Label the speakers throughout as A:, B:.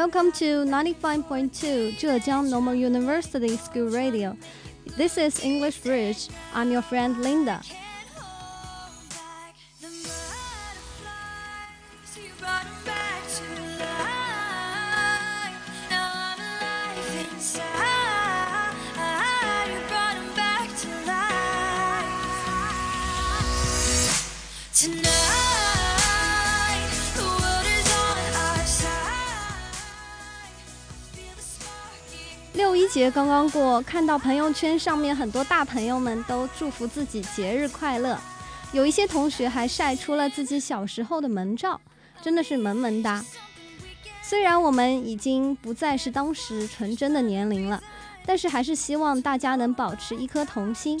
A: Welcome to 95.2 Zhejiang Normal University School Radio. This is English Bridge. I'm your friend Linda. 节刚刚过，看到朋友圈上面很多大朋友们都祝福自己节日快乐，有一些同学还晒出了自己小时候的门照，真的是萌萌哒。虽然我们已经不再是当时纯真的年龄了，但是还是希望大家能保持一颗童心。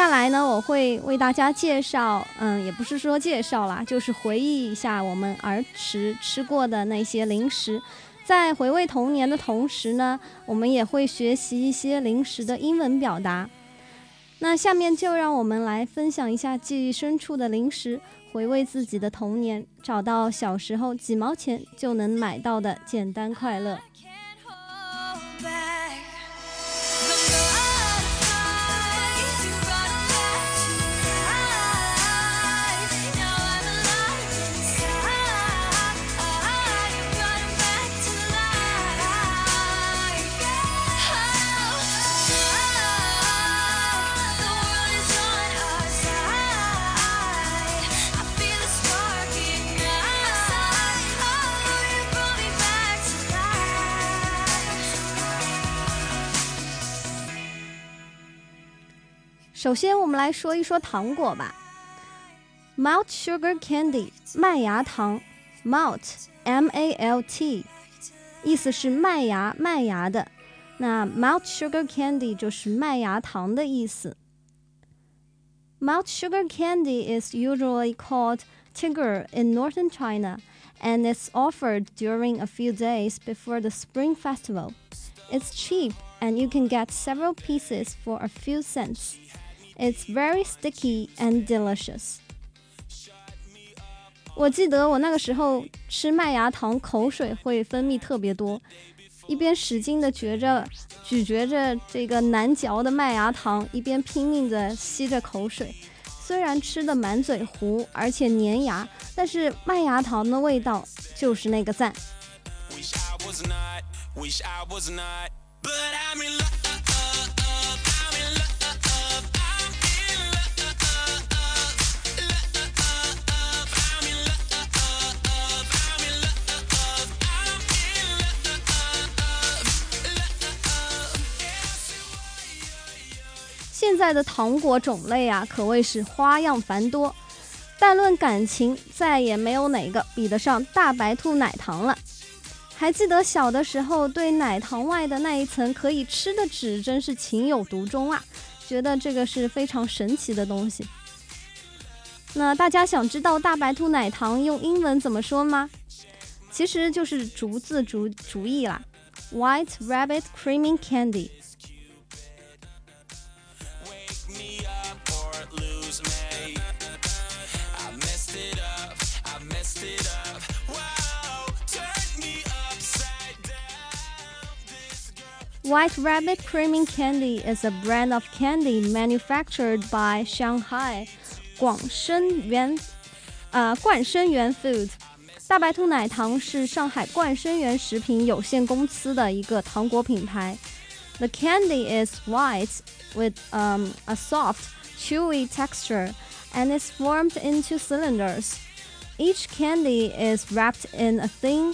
A: 下来呢，我会为大家介绍，嗯，也不是说介绍啦，就是回忆一下我们儿时吃过的那些零食。在回味童年的同时呢，我们也会学习一些零食的英文表达。那下面就让我们来分享一下记忆深处的零食，回味自己的童年，找到小时候几毛钱就能买到的简单快乐。首先，我们来说一说糖果吧。Malt sugar candy，麦芽糖，malt，m-a-l-t，意思是麦芽、麦芽的。那 malt sugar candy 就是麦芽糖的意思。Malt sugar candy is usually called tiger in northern China, and it's offered during a few days before the Spring Festival. It's cheap, and you can get several pieces for a few cents. It's very sticky and delicious。我记得我那个时候吃麦芽糖，口水会分泌特别多，一边使劲的嚼着、咀嚼着这个难嚼的麦芽糖，一边拼命的吸着口水。虽然吃的满嘴糊，而且粘牙，但是麦芽糖的味道就是那个赞。在的糖果种类啊，可谓是花样繁多。但论感情，再也没有哪个比得上大白兔奶糖了。还记得小的时候，对奶糖外的那一层可以吃的纸，真是情有独钟啊！觉得这个是非常神奇的东西。那大家想知道大白兔奶糖用英文怎么说吗？其实就是竹字竹竹意啦，White Rabbit Creamy Candy。White Rabbit Creaming Candy is a brand of candy manufactured by Shanghai 广生源呃冠生源 Food 大白兔奶糖是上海冠生园食品有限公司的一个糖果品牌。The candy is white with um, a soft, chewy texture and is formed into cylinders. Each candy is wrapped in a thin,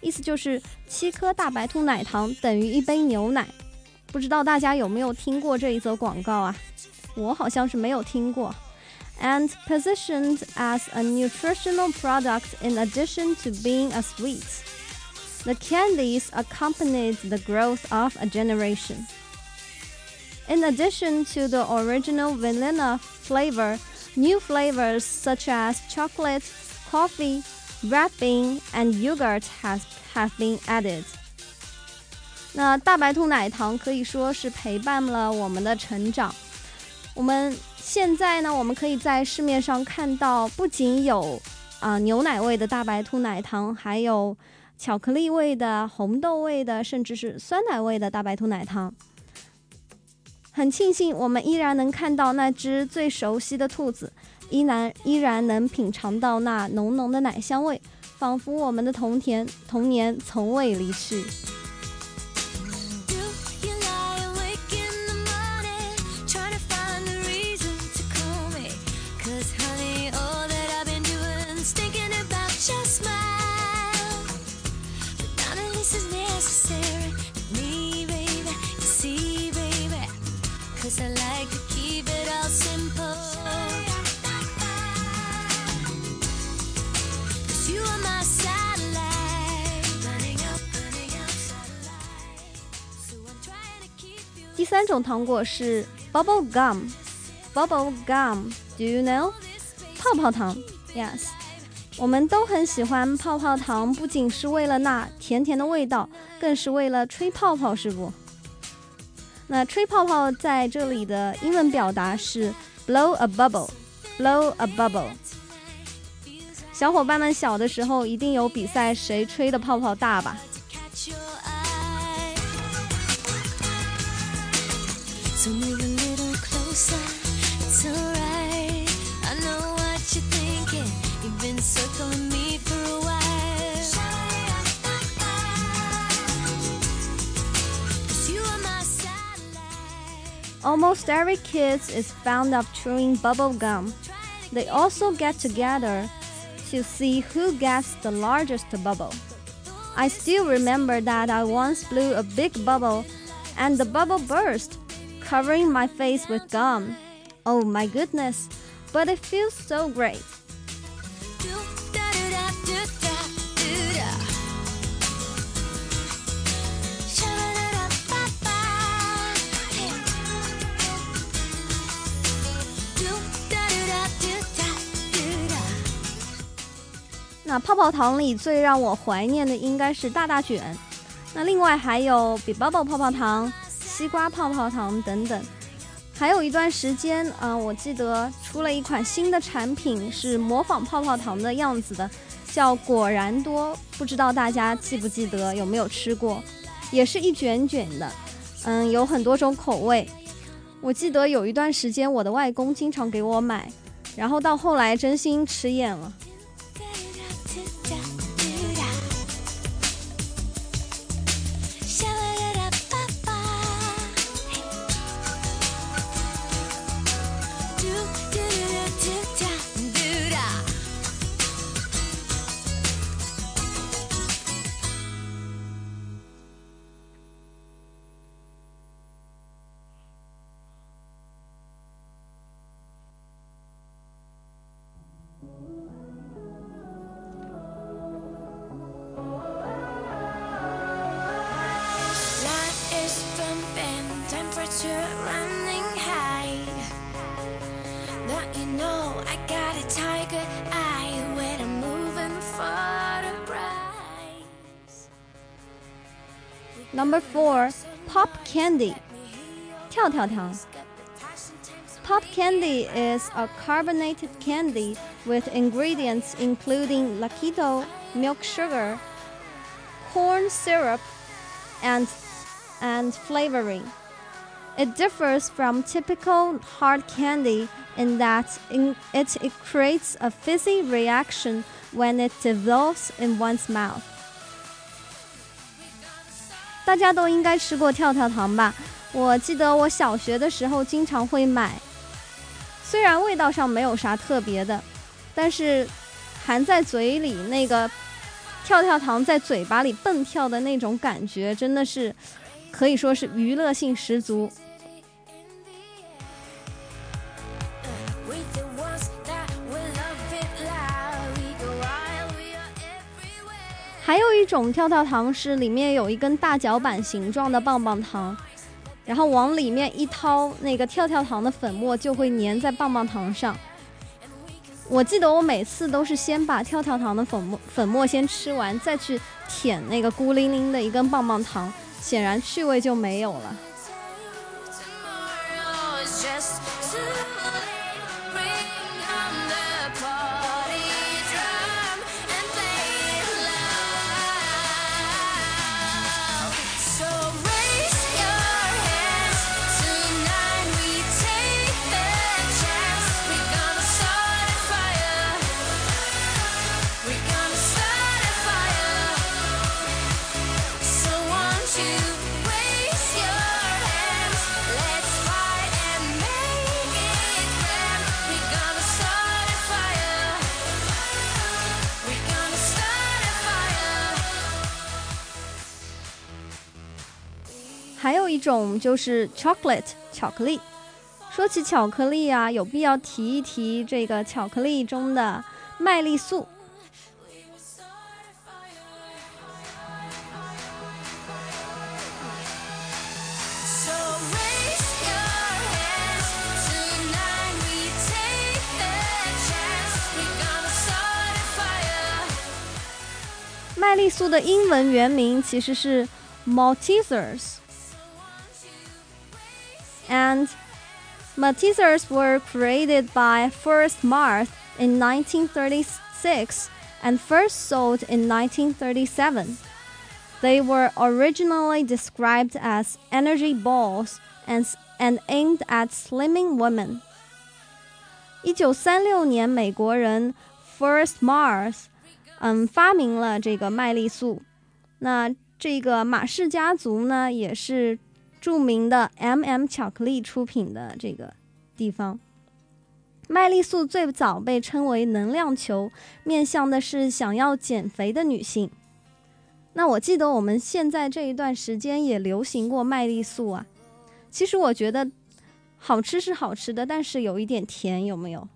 A: 意思就是七颗大白兔奶糖等于一杯牛奶。不知道大家有没有听过这一则广告啊？我好像是没有听过。And positioned as a nutritional product in addition to being a sweet, the candies accompanied the growth of a generation. In addition to the original vanilla flavor, New flavors such as chocolate, coffee, red bean, and yogurt has have been added. 那大白兔奶糖可以说是陪伴了我们的成长。我们现在呢，我们可以在市面上看到，不仅有啊牛奶味的大白兔奶糖，还有巧克力味的、红豆味的，甚至是酸奶味的大白兔奶糖。很庆幸，我们依然能看到那只最熟悉的兔子，依然依然能品尝到那浓浓的奶香味，仿佛我们的童年童年从未离去。三种糖果是 bubble gum，bubble gum，do you know？泡泡糖，yes，我们都很喜欢泡泡糖，不仅是为了那甜甜的味道，更是为了吹泡泡，是不？那吹泡泡在这里的英文表达是 blow a bubble，blow a bubble。小伙伴们小的时候一定有比赛谁吹的泡泡大吧 Almost every kid is fond of chewing bubble gum. They also get together to see who gets the largest bubble. I still remember that I once blew a big bubble and the bubble burst covering my face with gum. Oh my goodness, but it feels so great. 那泡泡糖里最让我怀念的应该是大大卷，那另外还有比 bubble 泡泡糖、 西瓜泡泡糖等等。还有一段时间，啊，我记得出了一款新的产品，是模仿泡泡糖的样子的，叫果然多，不知道大家记不记得，有没有吃过？也是一卷卷的，嗯，有很多种口味。我记得有一段时间，我的外公经常给我买，然后到后来真心吃厌了。Number four, pop candy. 跳跳糖. Pop candy is a carbonated candy with ingredients including Lakito, milk sugar, corn syrup, and, and flavoring. It differs from typical hard candy in that in it, it creates a fizzy reaction when it dissolves in one's mouth. 大家都应该吃过跳跳糖吧？我记得我小学的时候经常会买，虽然味道上没有啥特别的，但是含在嘴里那个跳跳糖在嘴巴里蹦跳的那种感觉，真的是可以说是娱乐性十足。还有一种跳跳糖是里面有一根大脚板形状的棒棒糖，然后往里面一掏，那个跳跳糖的粉末就会粘在棒棒糖上。我记得我每次都是先把跳跳糖的粉末粉末先吃完，再去舔那个孤零零的一根棒棒糖，显然趣味就没有了。种就是 chocolate 巧克力。说起巧克力啊，有必要提一提这个巧克力中的麦丽素。麦丽素的英文原名其实是 Maltesers。and Maltesers were created by Forrest Mars in 1936 and first sold in 1937. They were originally described as energy balls and, and aimed at slimming women. 一九三六年，美国人 Forrest Mars，嗯，发明了这个麦丽素。那这个马氏家族呢，也是 著名的 M&M 巧克力出品的这个地方，麦丽素最早被称为能量球，面向的是想要减肥的女性。那我记得我们现在这一段时间也流行过麦丽素啊。其实我觉得好吃是好吃的，但是有一点甜，有没有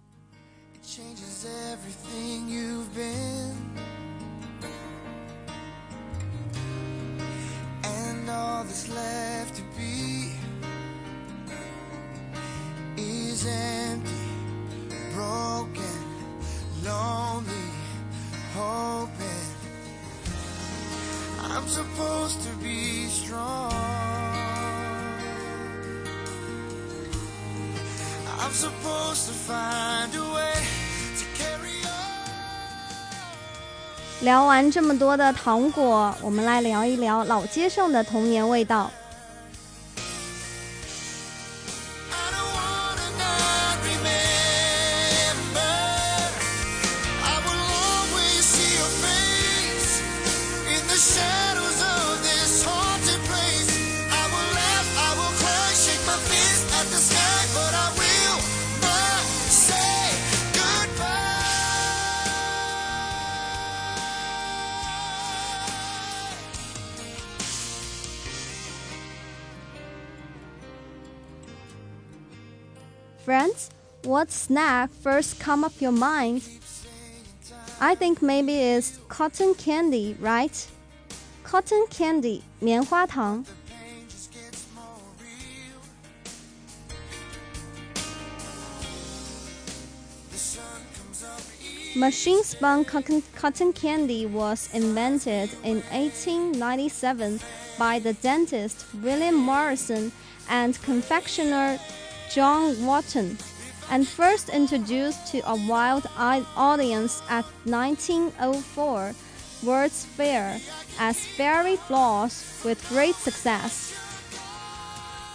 A: us to be strong. I'm supposed to find a way. 聊完这么多的糖果，我们来聊一聊老街上的童年味道。what snack first come up your mind? I think maybe it's cotton candy, right? Cotton candy, 棉花糖。 Machine spun cotton candy was invented in 1897 by the dentist William Morrison and confectioner John Wotton, And first introduced to a wild audience at 1904 World's Fair as fairy floss with great success.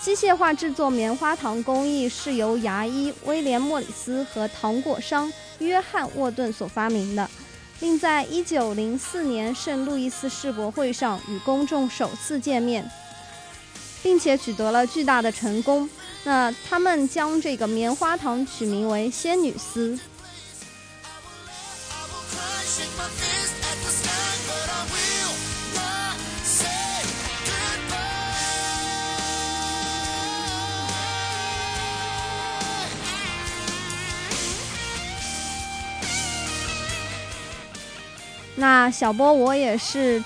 A: 机械化制作棉花糖工艺是由牙医威廉·莫里斯和糖果商约翰·沃顿所发明的，并在1904年圣路易斯世博会上与公众首次见面，并且取得了巨大的成功。那他们将这个棉花糖取名为“仙女丝”。那小波，我也是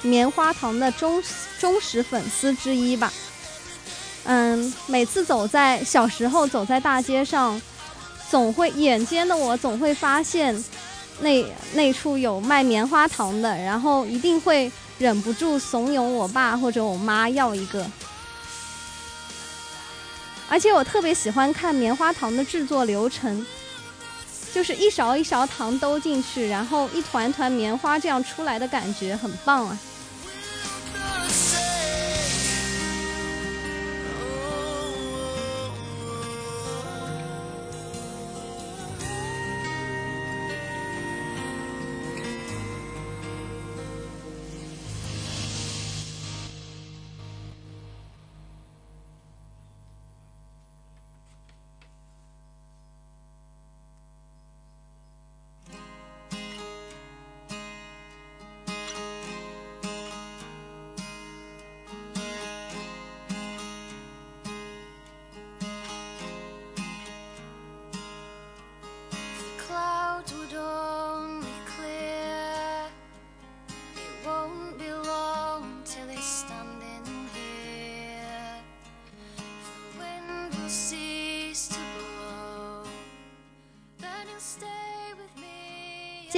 A: 棉花糖的忠忠实粉丝之一吧。嗯，每次走在小时候走在大街上，总会眼尖的我总会发现那那处有卖棉花糖的，然后一定会忍不住怂恿我爸或者我妈要一个。而且我特别喜欢看棉花糖的制作流程。就是一勺一勺糖兜进去，然后一团团棉花这样出来的感觉很棒啊。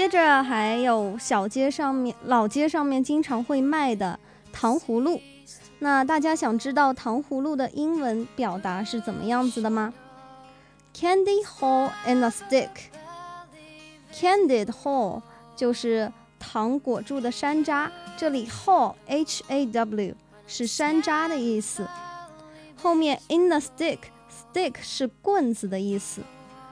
A: 接着还有小街上面、老街上面经常会卖的糖葫芦。那大家想知道糖葫芦的英文表达是怎么样子的吗？Candy hole in a stick。Candied hole 就是糖裹住的山楂，这里 hole h a w 是山楂的意思。后面 in a stick，stick 是棍子的意思。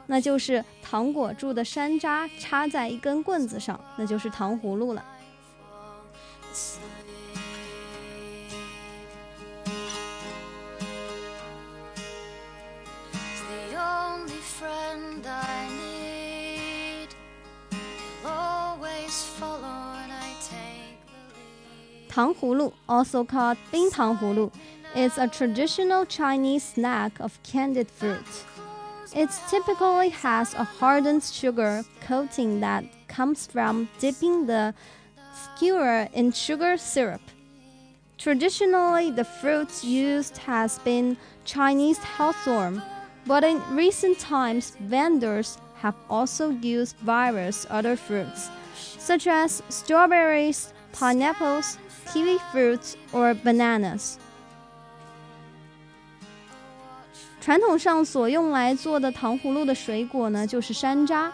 A: 那就是糖果住的山楂插在一根棍子上，那就是糖葫芦了。糖葫芦，also called 冰糖葫芦，is a traditional Chinese snack of candied fruit. It typically has a hardened sugar coating that comes from dipping the skewer in sugar syrup. Traditionally, the fruit used has been Chinese hawthorn, but in recent times, vendors have also used various other fruits, such as strawberries, pineapples, kiwi fruits, or bananas. 传统上所用来做的糖葫芦的水果呢，就是山楂。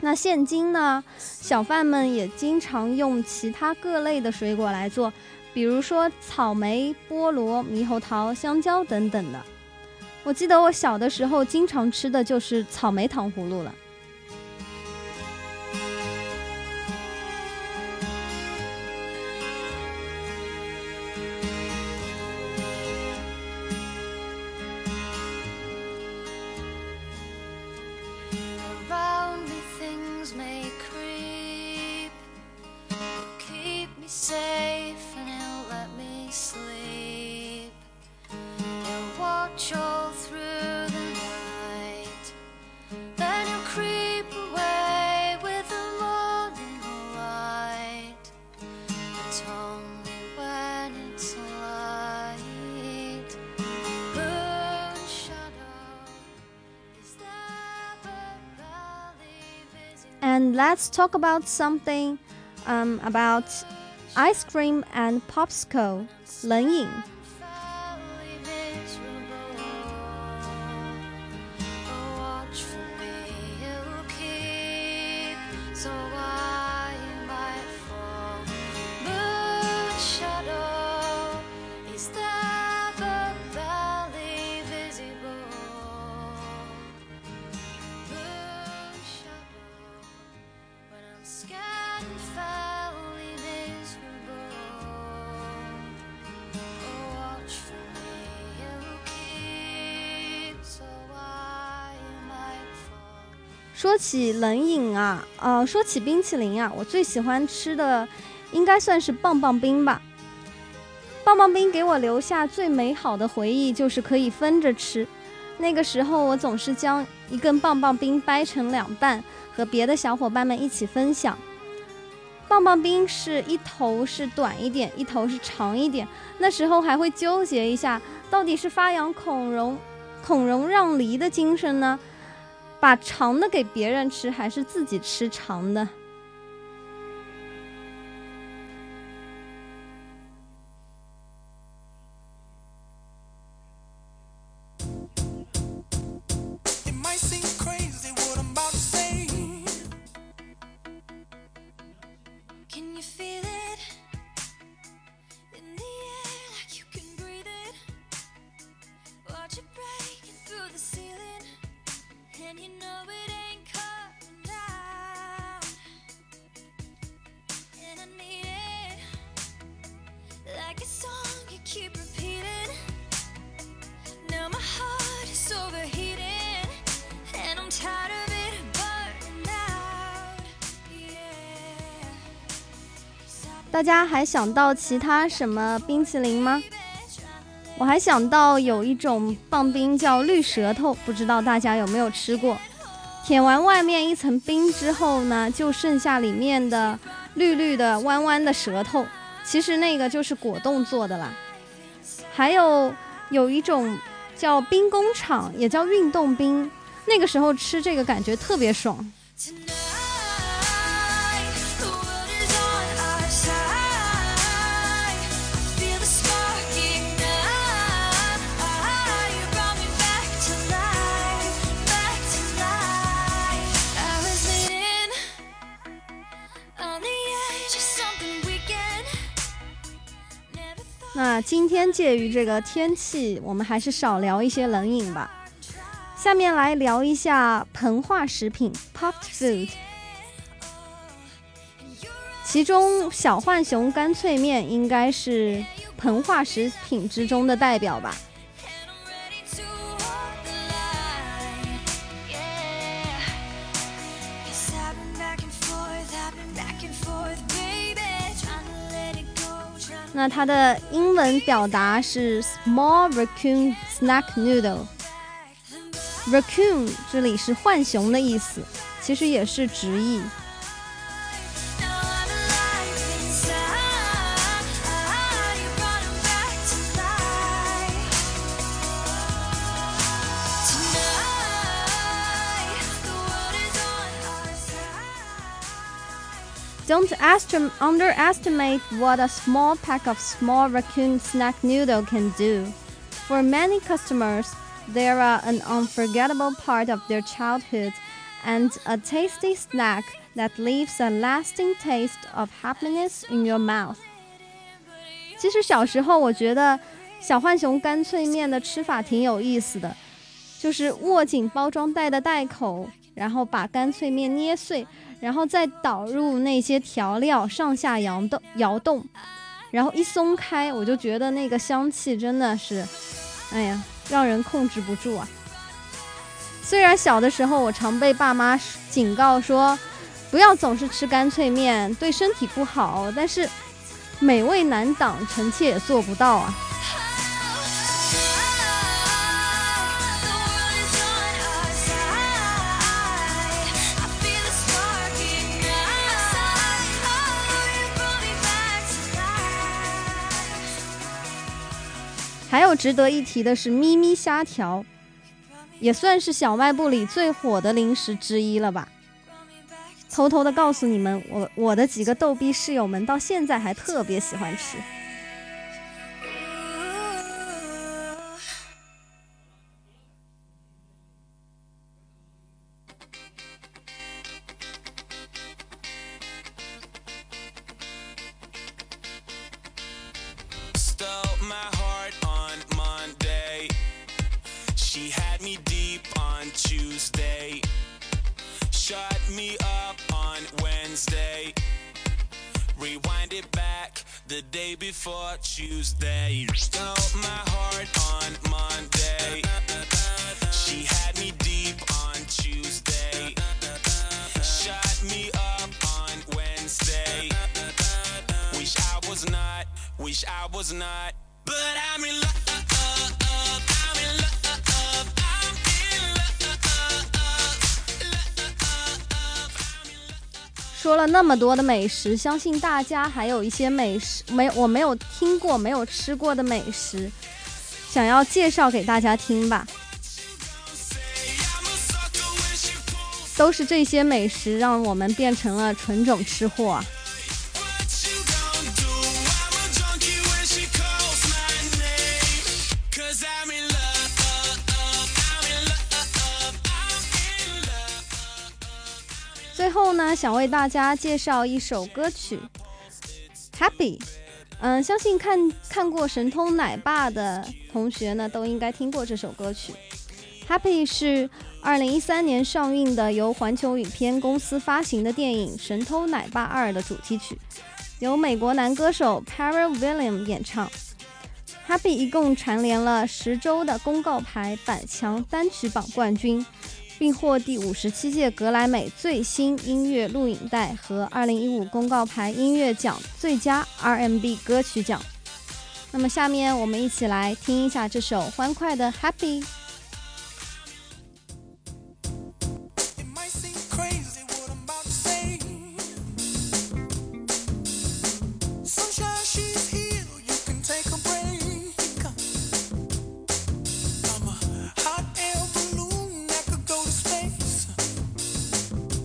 A: 那现今呢，小贩们也经常用其他各类的水果来做，比如说草莓、菠萝、猕猴桃、香蕉等等的。我记得我小的时候经常吃的就是草莓糖葫芦了。Let's talk about something um, about ice cream and popsicle 冷饮。说起冷饮啊，呃，说起冰淇淋啊，我最喜欢吃的应该算是棒棒冰吧。棒棒冰给我留下最美好的回忆就是可以分着吃。那个时候我总是将一根棒棒冰掰成两半，和别的小伙伴们一起分享。棒棒冰是一头是短一点，一头是长一点。那时候还会纠结一下，到底是发扬孔融孔融让梨的精神呢？把长的给别人吃，还是自己吃长的？I see 大家还想到其他什么冰淇淋吗？我还想到有一种棒冰叫绿舌头，不知道大家有没有吃过？舔完外面一层冰之后呢，就剩下里面的绿绿的弯弯的舌头，其实那个就是果冻做的啦。还有有一种叫冰工厂，也叫运动冰，那个时候吃这个感觉特别爽。那今天介于这个天气，我们还是少聊一些冷饮吧。下面来聊一下膨化食品 （popped food），其中小浣熊干脆面应该是膨化食品之中的代表吧。那它的英文表达是 small raccoon snack noodle。raccoon 这里是浣熊的意思，其实也是直译。Don't underestimate what a small pack of small raccoon snack noodle can do. For many customers, they are an unforgettable part of their childhood and a tasty snack that leaves a lasting taste of happiness in your mouth. 其实小时候，我觉得小浣熊干脆面的吃法挺有意思的，就是握紧包装袋的袋口， 然后把干脆面捏碎，然后再倒入那些调料，上下摇动摇动，然后一松开，我就觉得那个香气真的是，哎呀，让人控制不住啊！虽然小的时候我常被爸妈警告说，不要总是吃干脆面，对身体不好，但是美味难挡，臣妾也做不到啊。还有值得一提的是咪咪虾条，也算是小卖部里最火的零食之一了吧。偷偷的告诉你们，我我的几个逗逼室友们到现在还特别喜欢吃。
B: Wish I was not. But I'm in love.
A: 说了那么多的美食，相信大家还有一些美食没我没有听过、没有吃过的美食，想要介绍给大家听吧。都是这些美食让我们变成了纯种吃货啊！想为大家介绍一首歌曲《Happy》。嗯，相信看看过《神偷奶爸》的同学呢，都应该听过这首歌曲。《Happy》是二零一三年上映的由环球影片公司发行的电影《神偷奶爸二》的主题曲，由美国男歌手 Perry William 演唱。《Happy》一共蝉联了十周的公告牌百强单曲榜冠军。并获第五十七届格莱美最新音乐录影带和二零一五公告牌音乐奖最佳 R&B 歌曲奖。那么，下面我们一起来听一下这首欢快的《Happy》。